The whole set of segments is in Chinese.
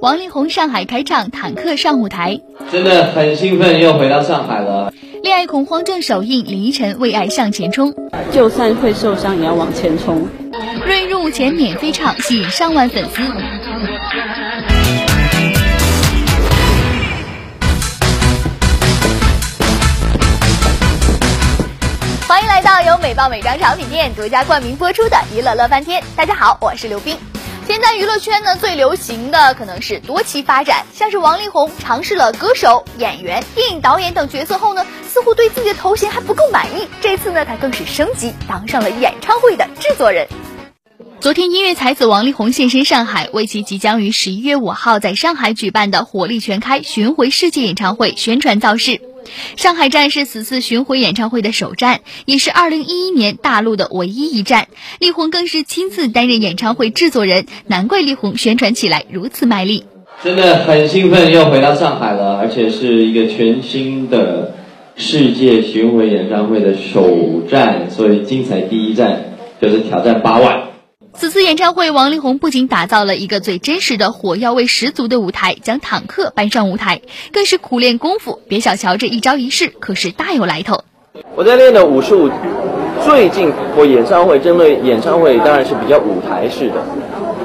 王力宏上海开唱，坦克上舞台，真的很兴奋，又回到上海了。恋爱恐慌症首映，李依晨为爱向前冲，就算会受伤也要往前冲。瑞入伍前免费唱，吸引上万粉丝。欢迎来到由美爆美妆产品店独家冠名播出的《娱乐乐翻天》。大家好，我是刘冰。现在娱乐圈呢最流行的可能是多期发展，像是王力宏尝试了歌手、演员、电影导演等角色后呢，似乎对自己的头衔还不够满意。这次呢，他更是升级，当上了演唱会的制作人。昨天，音乐才子王力宏现身上海，为其即将于十一月五号在上海举办的火力全开巡回世界演唱会宣传造势。上海站是此次巡回演唱会的首站，也是二零一一年大陆的唯一一站。力宏更是亲自担任演唱会制作人，难怪力宏宣传起来如此卖力。真的很兴奋，又回到上海了，而且是一个全新的世界巡回演唱会的首站，所以精彩第一站就是挑战八万。此次演唱会，王力宏不仅打造了一个最真实的火药味十足的舞台，将坦克搬上舞台，更是苦练功夫。别小瞧这一招一式，可是大有来头。我在练的武术，最近我演唱会针对演唱会当然是比较舞台式的，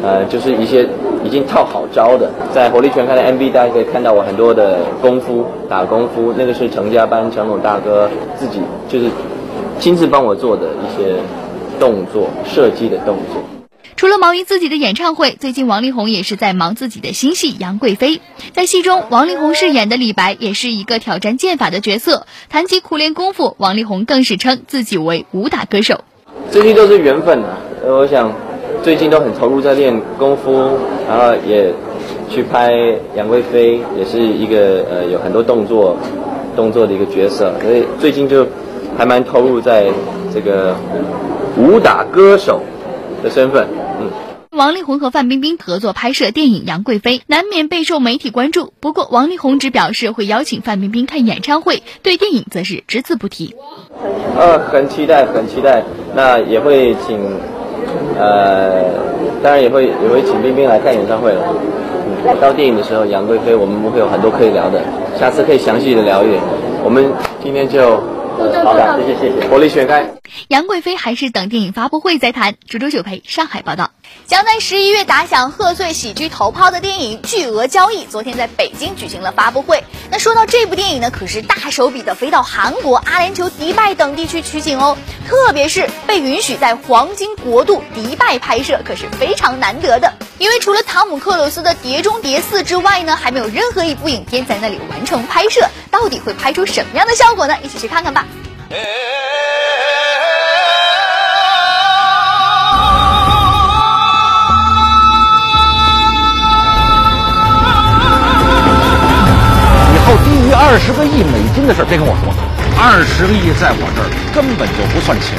呃，就是一些已经套好招的。在火力全开的 MV，大家可以看到我很多的功夫打功夫，那个是成家班成龙大哥自己就是亲自帮我做的一些动作设计的动作。除了忙于自己的演唱会，最近王力宏也是在忙自己的新戏《杨贵妃》。在戏中，王力宏饰演的李白也是一个挑战剑法的角色。谈及苦练功夫，王力宏更是称自己为武打歌手。这些都是缘分啊！我想最近都很投入在练功夫，然后也去拍《杨贵妃》，也是一个呃有很多动作动作的一个角色，所以最近就还蛮投入在这个武打歌手的身份。嗯王力宏和范冰冰合作拍摄电影《杨贵妃》，难免备受媒体关注。不过，王力宏只表示会邀请范冰冰看演唱会，对电影则是只字不提。呃，很期待，很期待。那也会请，呃，当然也会也会请冰冰来看演唱会了。嗯，到电影的时候，《杨贵妃》我们会有很多可以聊的，下次可以详细的聊一点。我们今天就。好的，谢谢谢谢。火力全开，杨贵妃还是等电影发布会再谈。株洲九陪上海报道，将在十一月打响贺岁喜剧头炮的电影《巨额交易》昨天在北京举行了发布会。那说到这部电影呢，可是大手笔的飞到韩国、阿联酋、迪拜等地区取景哦。特别是被允许在黄金国度迪拜拍摄，可是非常难得的。因为除了汤姆克鲁斯的《碟中谍四》之外呢，还没有任何一部影片在那里完成拍摄。到底会拍出什么样的效果呢？一起去看看吧。二十个亿美金的事别跟我说，二十个亿在我这儿根本就不算钱。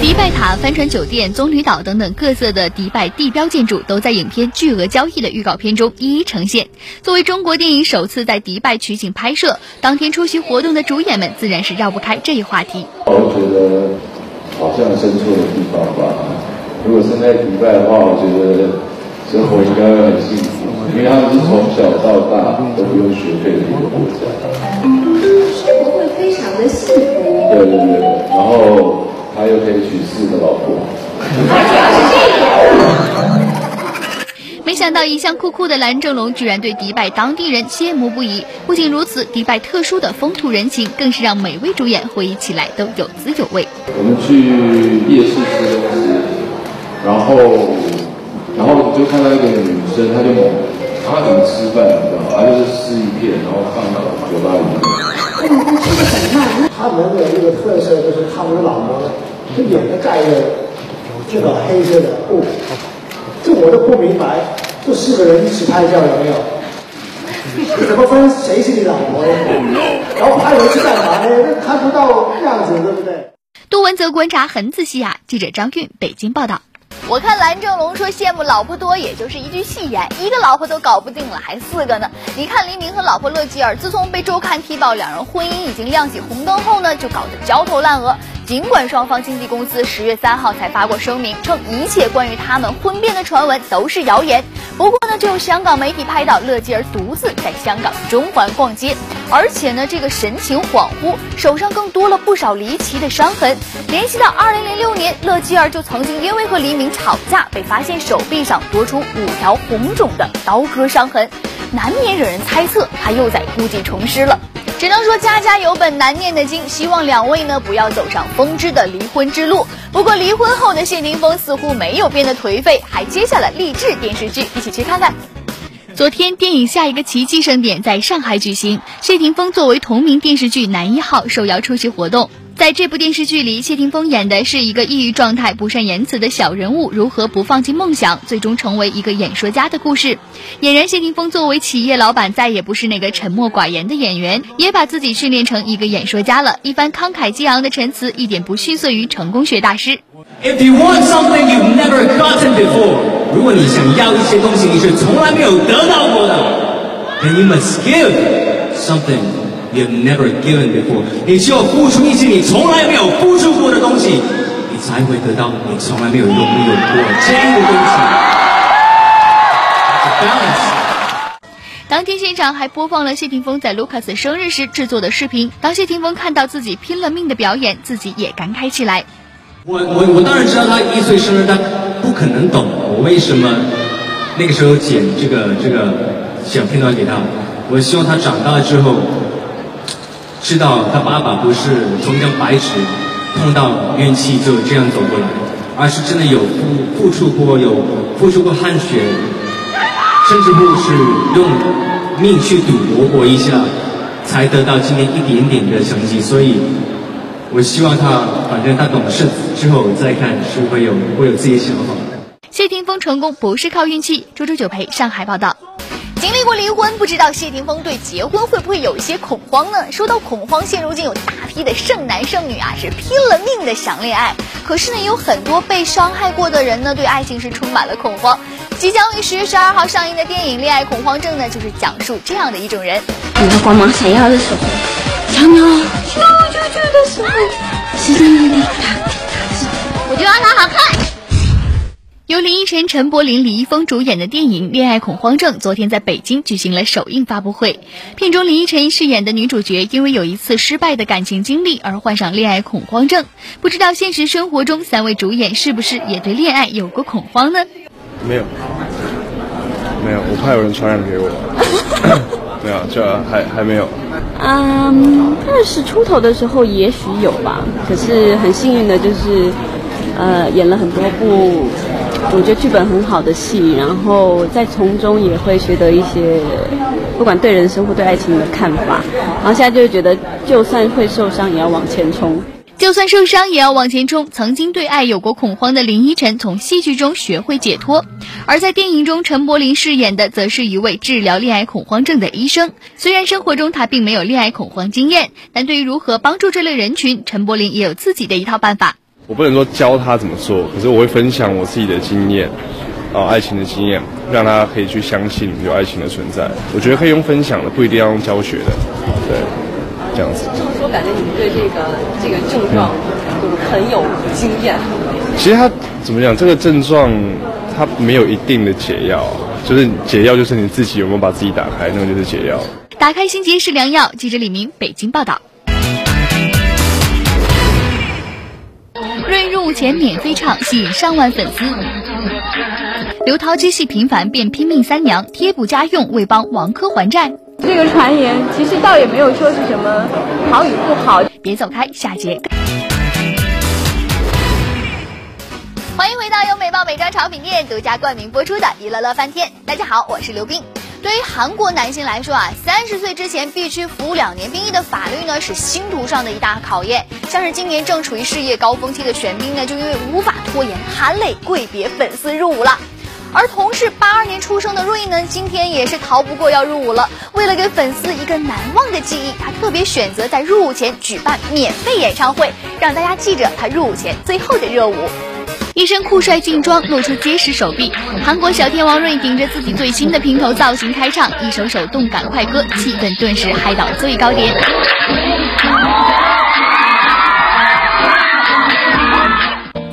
迪拜塔、帆船酒店、棕榈岛等等各色的迪拜地标建筑，都在影片《巨额交易》的预告片中一一呈现。作为中国电影首次在迪拜取景拍摄，当天出席活动的主演们自然是绕不开这一话题。我觉得好像生错的地方吧。如果生在迪拜的话，我觉得生活应该会很幸福，因为他们是从小到大都不用学费的一个国家。生活会非常的幸福。对对对，然后。他又可以娶四个老婆。没想到一向酷酷的蓝正龙，居然对迪拜当地人羡慕不已。不仅如此，迪拜特殊的风土人情，更是让每位主演回忆起来都有滋有味。我们去夜市吃东西，然后，然后就看到一个女生，她就她怎么吃饭，你知道吗？他就是撕一片，然后放到酒吧里面。他们的一个特色就是他们的老婆就脸上盖着这个黑色的布，这我都不明白，这四个人一起拍照有没有？怎么分谁是你老婆呢？然后拍回去干嘛呢？看不到样子，对不对？杜文泽观察很仔细啊。记者张韵北京报道。我看蓝正龙说羡慕老婆多，也就是一句戏言，一个老婆都搞不定了，还四个呢。你看黎明和老婆乐基尔，自从被周刊踢爆两人婚姻已经亮起红灯后呢，就搞得焦头烂额。尽管双方经纪公司十月三号才发过声明，称一切关于他们婚变的传闻都是谣言。不过呢，就有香港媒体拍到乐基儿独自在香港中环逛街，而且呢，这个神情恍惚，手上更多了不少离奇的伤痕。联系到二零零六年，乐基儿就曾经因为和黎明吵架，被发现手臂上多出五条红肿的刀割伤痕，难免惹人猜测他又在故技重施了。只能说家家有本难念的经，希望两位呢不要走上风之的离婚之路。不过离婚后的谢霆锋似乎没有变得颓废，还接下了励志电视剧，一起去看看。昨天，电影《下一个奇迹》盛典在上海举行，谢霆锋作为同名电视剧男一号受邀出席活动。在这部电视剧里，谢霆锋演的是一个抑郁状态、不善言辞的小人物，如何不放弃梦想，最终成为一个演说家的故事。俨然谢霆锋作为企业老板，再也不是那个沉默寡言的演员，也把自己训练成一个演说家了。一番慷慨激昂的陈词，一点不逊色于成功学大师。If you want something you've never gotten before，如果你想要一些东西你是从来没有得到过的，then you must give something。You've never given before，你只有付出一些你从来没有付出过的东西，你才会得到你从来没有拥有过这个东西。当天现场还播放了谢霆锋在卢卡斯生日时制作的视频。当谢霆锋看到自己拼了命的表演，自己也感慨起来。我我我当然知道他一岁生日，他不可能懂我为什么那个时候剪这个这个小片段给他。我希望他长大之后。知道他爸爸不是从一张白纸碰到运气就这样走过来，而是真的有付付出过，有付出过汗血，甚至乎是用命去赌博过一下，才得到今天一点点的成绩。所以，我希望他，反正他懂事之后再看，是会有会有自己的想法。谢霆锋成功不是靠运气。周周九陪上海报道。经历过离婚，不知道谢霆锋对结婚会不会有一些恐慌呢？说到恐慌，现如今有大批的剩男剩女啊，是拼了命的想恋爱。可是呢，有很多被伤害过的人呢，对爱情是充满了恐慌。即将于十月十二号上映的电影《恋爱恐慌症》呢，就是讲述这样的一种人。你的光芒闪耀的时候，想要救救救的时候，是在那里我就要他好看。由林依晨、陈柏霖、李易峰主演的电影《恋爱恐慌症》昨天在北京举行了首映发布会。片中林依晨饰演的女主角因为有一次失败的感情经历而患上恋爱恐慌症。不知道现实生活中三位主演是不是也对恋爱有过恐慌呢？没有，没有，我怕有人传染给我。没有，这还还没有。嗯，二十出头的时候也许有吧，可是很幸运的就是，呃，演了很多部。我觉得剧本很好的戏，然后在从中也会学得一些，不管对人生或对爱情的看法。然后现在就觉得，就算会受伤，也要往前冲。就算受伤，也要往前冲。曾经对爱有过恐慌的林依晨，从戏剧中学会解脱。而在电影中，陈柏霖饰演的，则是一位治疗恋爱恐慌症的医生。虽然生活中他并没有恋爱恐慌经验，但对于如何帮助这类人群，陈柏霖也有自己的一套办法。我不能说教他怎么做，可是我会分享我自己的经验，啊，爱情的经验，让他可以去相信有爱情的存在。我觉得可以用分享的，不一定要用教学的，对，这样子。就是说，感觉你对这个这个症状很有经验。其实他怎么讲？这个症状它没有一定的解药，就是解药就是你自己有没有把自己打开，那个就是解药。打开心结是良药。记者李明北京报道。入伍前免费唱，吸引上万粉丝。刘涛接戏频繁，便拼命三娘，贴补家用，为帮王珂还债。这个传言其实倒也没有说是什么好与不好。别走开，下节。欢迎回到由美貌美妆潮品店独家冠名播出的《娱乐乐翻天》。大家好，我是刘冰。对于韩国男性来说啊，三十岁之前必须服两年兵役的法律呢，是星途上的一大考验。像是今年正处于事业高峰期的玄彬呢，就因为无法拖延，含泪跪别粉丝入伍了。而同是八二年出生的瑞呢，今天也是逃不过要入伍了。为了给粉丝一个难忘的记忆，他特别选择在入伍前举办免费演唱会，让大家记着他入伍前最后的热舞。一身酷帅劲装，露出结实手臂，韩国小天王瑞顶着自己最新的平头造型开唱，一首首动感快歌，气氛顿时嗨到最高点。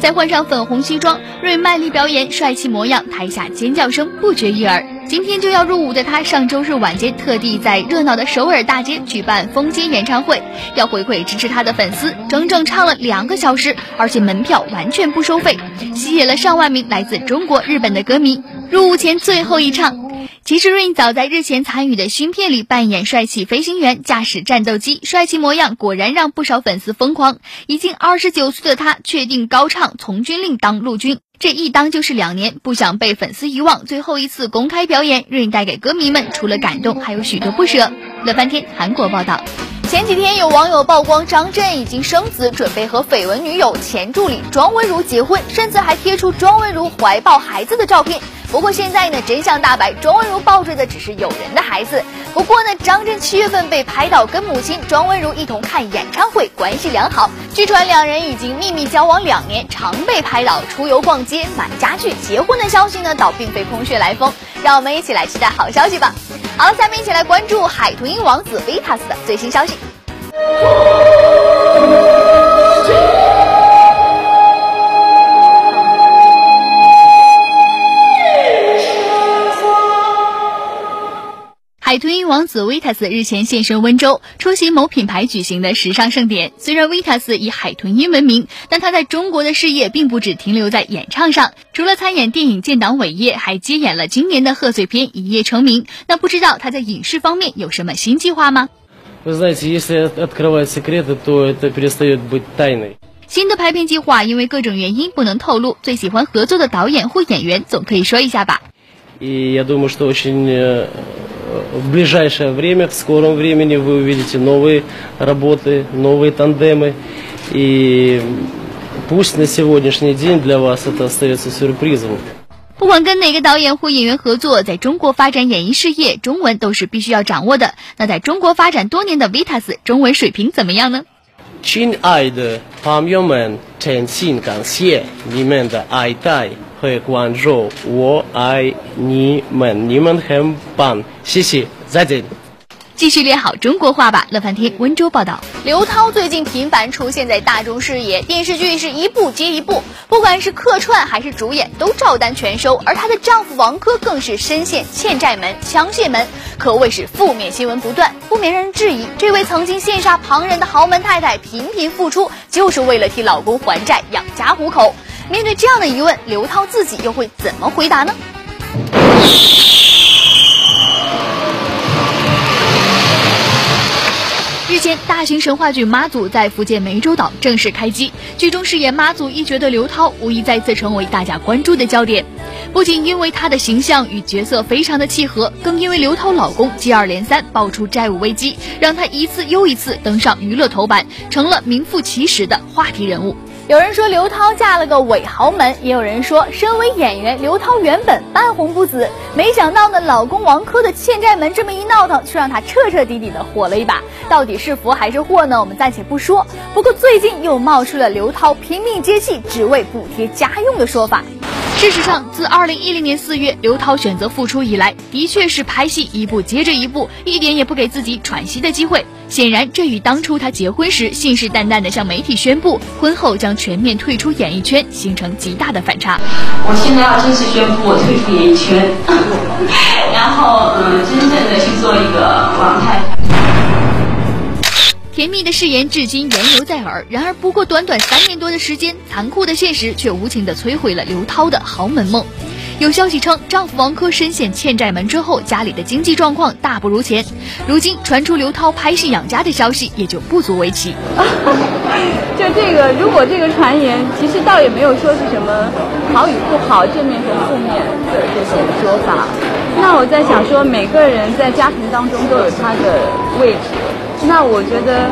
再换上粉红西装，瑞卖力表演帅气模样，台下尖叫声不绝于耳。今天就要入伍的他，上周日晚间特地在热闹的首尔大街举办封街演唱会，要回馈支持他的粉丝，整整唱了两个小时，而且门票完全不收费，吸引了上万名来自中国、日本的歌迷。入伍前最后一唱。其实 Rain 早在日前参与的新片里扮演帅气飞行员，驾驶战斗机，帅气模样果然让不少粉丝疯狂。已经二十九岁的他，确定高唱从军令当陆军，这一当就是两年，不想被粉丝遗忘。最后一次公开表演，Rain 带给歌迷们除了感动，还有许多不舍。乐翻天韩国报道，前几天有网友曝光张震已经生子，准备和绯闻女友前助理庄文如结婚，甚至还贴出庄文如怀抱孩子的照片。不过现在呢，真相大白，庄文如抱着的只是友人的孩子。不过呢，张震七月份被拍到跟母亲庄文如一同看演唱会，关系良好。据传两人已经秘密交往两年，常被拍到出游、逛街、买家具。结婚的消息呢，倒并非空穴来风。让我们一起来期待好消息吧。好了，下面一起来关注海豚音王子 Vitas 的最新消息。王子 Vitas 日前现身温州，出席某品牌举行的时尚盛典。虽然 Vitas 以海豚音闻名，但他在中国的事业并不只停留在演唱上。除了参演电影《建党伟业》，还接演了今年的贺岁片《一夜成名》。那不知道他在影视方面有什么新计划吗？新的拍片计划因为各种原因不能透露，最喜欢合作的导演或演员总可以说一下吧。в ближайшее время, в скором времени вы увидите новые работы, новые тандемы. И пусть на сегодняшний день для вас это остается сюрпризом. 不管跟哪个导演或演员合作，在中国发展演艺事业，中文都是必须要掌握的。那在中国发展多年的 Vitas，中文水平怎么样呢？亲爱的朋友们，真心感谢你们的爱戴。 会关注，我爱你们，你们很棒，谢谢，再见。继续练好中国话吧。乐翻天温州报道，刘涛最近频繁出现在大众视野，电视剧是一部接一部，不管是客串还是主演，都照单全收。而她的丈夫王珂更是深陷欠债门、枪械门，可谓是负面新闻不断，不免让人质疑，这位曾经羡煞旁人的豪门太太频频复出，就是为了替老公还债、养家糊口。面对这样的疑问，刘涛自己又会怎么回答呢？日前，大型神话剧《妈祖》在福建湄洲岛正式开机，剧中饰演妈祖一角的刘涛，无疑再次成为大家关注的焦点。不仅因为她的形象与角色非常的契合，更因为刘涛老公接二连三爆出债务危机，让她一次又一次登上娱乐头版，成了名副其实的话题人物。有人说刘涛嫁了个伪豪门，也有人说身为演员，刘涛原本半红不紫，没想到呢，老公王珂的欠债门这么一闹腾，却让她彻彻底底的火了一把。到底是福还是祸呢？我们暂且不说。不过最近又冒出了刘涛拼命接戏，只为补贴家用的说法。事实上，自二零一零年四月刘涛选择复出以来，的确是拍戏一部接着一部，一点也不给自己喘息的机会。显然，这与当初她结婚时信誓旦旦地向媒体宣布婚后将全面退出演艺圈形成极大的反差。我现在要正式宣布我退出演艺圈，然后嗯，真正的去做一个王太太。甜蜜的誓言至今言犹在耳。然而，不过短短三年多的时间，残酷的现实却无情地摧毁了刘涛的豪门梦。有消息称，丈夫王珂深陷欠债门之后，家里的经济状况大不如前。如今传出刘涛拍戏养家的消息，也就不足为奇。就这个，如果这个传言，其实倒也没有说是什么好与不好、正面和负面的这些说法。那我在想说，每个人在家庭当中都有他的位置。那我觉得，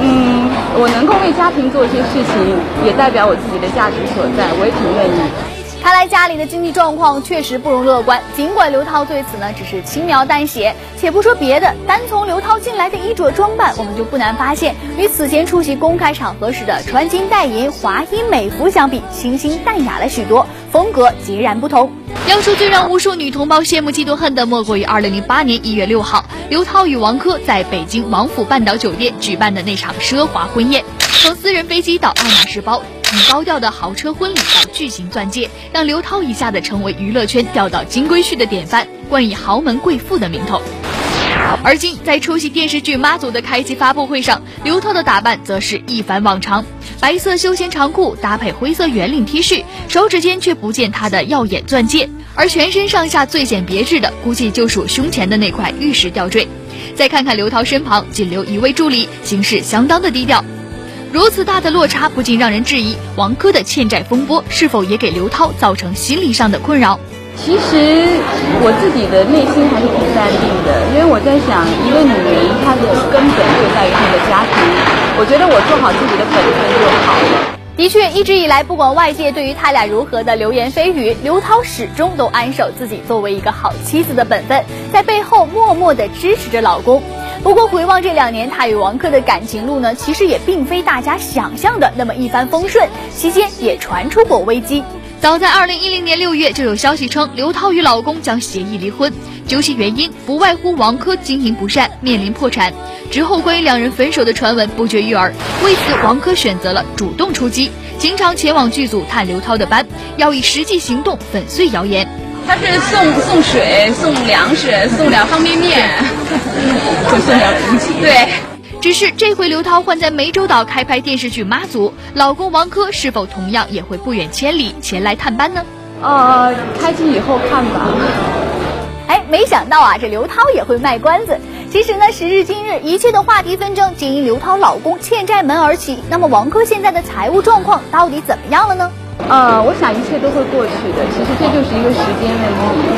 嗯，我能够为家庭做一些事情，也代表我自己的价值所在，我也挺愿意。看来家里的经济状况确实不容乐观。尽管刘涛对此呢只是轻描淡写，且不说别的，单从刘涛近来的衣着装扮，我们就不难发现，与此前出席公开场合时的穿金戴银、华衣美服相比，清新淡雅了许多，风格截然不同。要说最让无数女同胞羡慕嫉妒恨的，莫过于二零零八年一月六号，刘涛与王珂在北京王府半岛酒店举办的那场奢华婚宴，从私人飞机到爱马仕包。从高调的豪车婚礼到巨型钻戒，让刘涛一下子成为娱乐圈钓到金龟婿的典范，冠以豪门贵妇的名头。而今在出席电视剧《妈祖》的开机发布会上，刘涛的打扮则是一反往常，白色休闲长裤搭配灰色圆领 T 恤，手指间却不见她的耀眼钻戒，而全身上下最显别致的，估计就属胸前的那块玉石吊坠。再看看刘涛身旁仅留一位助理，行事相当的低调。如此大的落差，不禁让人质疑王珂的欠债风波是否也给刘涛造成心理上的困扰。其实我自己的内心还是挺淡定的，因为我在想，一个女人她的根本就在于她的家庭。我觉得我做好自己的本分就好了。的确，一直以来，不管外界对于他俩如何的流言蜚语，刘涛始终都安守自己作为一个好妻子的本分，在背后默默的支持着老公。不过，回望这两年，他与王珂的感情路呢，其实也并非大家想象的那么一帆风顺，期间也传出过危机。早在二零一零年六月，就有消息称刘涛与老公将协议离婚，究其原因，不外乎王珂经营不善，面临破产。之后，关于两人分手的传闻不绝于耳。为此，王珂选择了主动出击，经常前往剧组探刘涛的班，要以实际行动粉碎谣言。他是送送水、送粮食、送点方便面，就送点零钱。对。只是这回刘涛换在湄洲岛开拍电视剧《妈祖》，老公王珂是否同样也会不远千里前来探班呢？呃，开机以后看吧。哎，没想到啊，这刘涛也会卖关子。其实呢，时至今日，一切的话题纷争皆因刘涛老公欠债门而起。那么王珂现在的财务状况到底怎么样了呢？呃，我想一切都会过去的。其实这就是一个时间问题。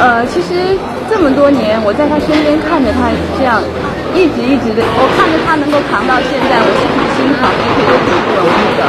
呃，其实这么多年，我在他身边看着他这样。一直一直的，我看着他能够扛到现在，我是很心疼，也觉得挺不容易的。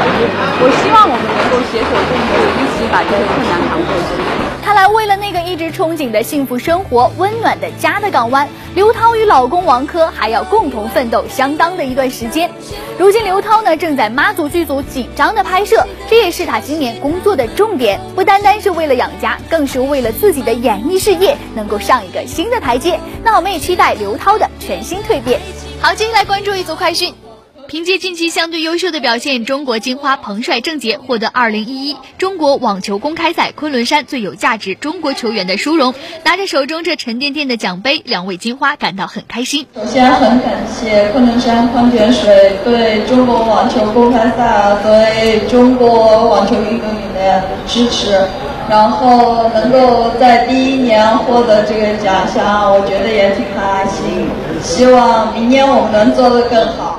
我希望我们能够携手共度，一起把这个困难扛过去。看来，为了那个一直憧憬的幸福生活、温暖的家的港湾，刘涛与老公王珂还要共同奋斗相当的一段时间。如今，刘涛呢正在妈祖剧组紧张的拍摄，这也是他今年工作的重点，不单单是为了养家，更是为了自己的演艺事业能够上一个新的台阶。那我们也期待刘涛的全新蜕变。好，接下来关注一组快讯。凭借近期相对优秀的表现，中国金花彭帅郑洁获得2011中国网球公开赛昆仑山最有价值中国球员的殊荣。拿着手中这沉甸甸的奖杯，两位金花感到很开心。首先，很感谢昆仑山矿泉水对中国网球公开赛对中国网球运动员的支持，然后能够在第一年获得这个奖项，我觉得也挺开心。希望明年我们能做得更好。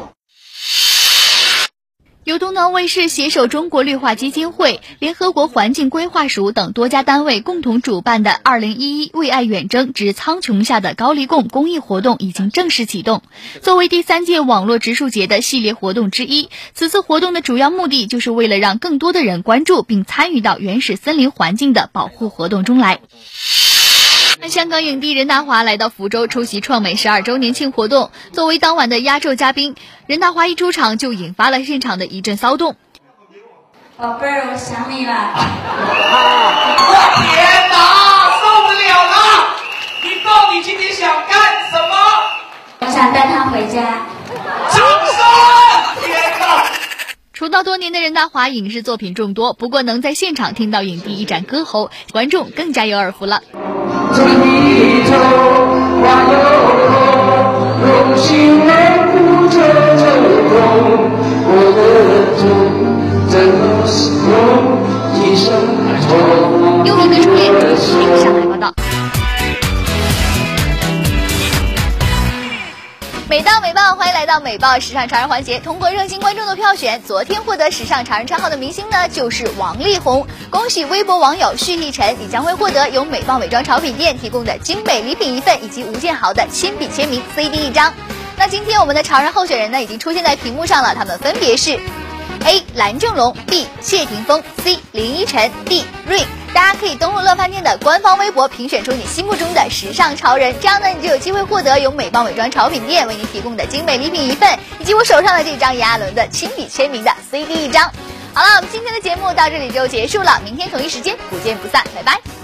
由东南卫视携手中国绿化基金会、联合国环境规划署等多家单位共同主办的“二零一一为爱远征之苍穹下的高黎贡”公益活动已经正式启动。作为第三届网络植树节的系列活动之一，此次活动的主要目的就是为了让更多的人关注并参与到原始森林环境的保护活动中来。香港影帝任达华来到福州出席创美十二周年庆活动，作为当晚的压轴嘉宾，任达华一出场就引发了现场的一阵骚动。宝贝儿，我想你了。我天哪，受不了了！你到底今天想干什么？我想带他回家。天哪！出道多年的任达华，影视作品众多，不过能在现场听到影帝一展歌喉，观众更加有耳福了。这一头花又红，用心维护着这种我的痛，怎么形容？一生痛。优名的初恋，请上海报道。美到美爆，欢迎来到美爆时尚潮人环节。通过热心观众的票选，昨天获得时尚潮人称号的明星呢，就是王力宏。恭喜微博网友旭立晨，你将会获得由美爆美妆潮品店提供的精美礼品一份，以及吴建豪的亲笔签名 CD 一张。那今天我们的潮人候选人呢，已经出现在屏幕上了，他们分别是 A 蓝正龙，B 谢霆锋，C 林依晨，D 蕾。大家可以登录乐饭店的官方微博，评选出你心目中的时尚潮人，这样呢，你就有机会获得由美邦美妆潮品店为您提供的精美礼品一份，以及我手上的这张炎亚纶的亲笔签名的 CD 一张。好了，我们今天的节目到这里就结束了，明天同一时间不见不散，拜拜。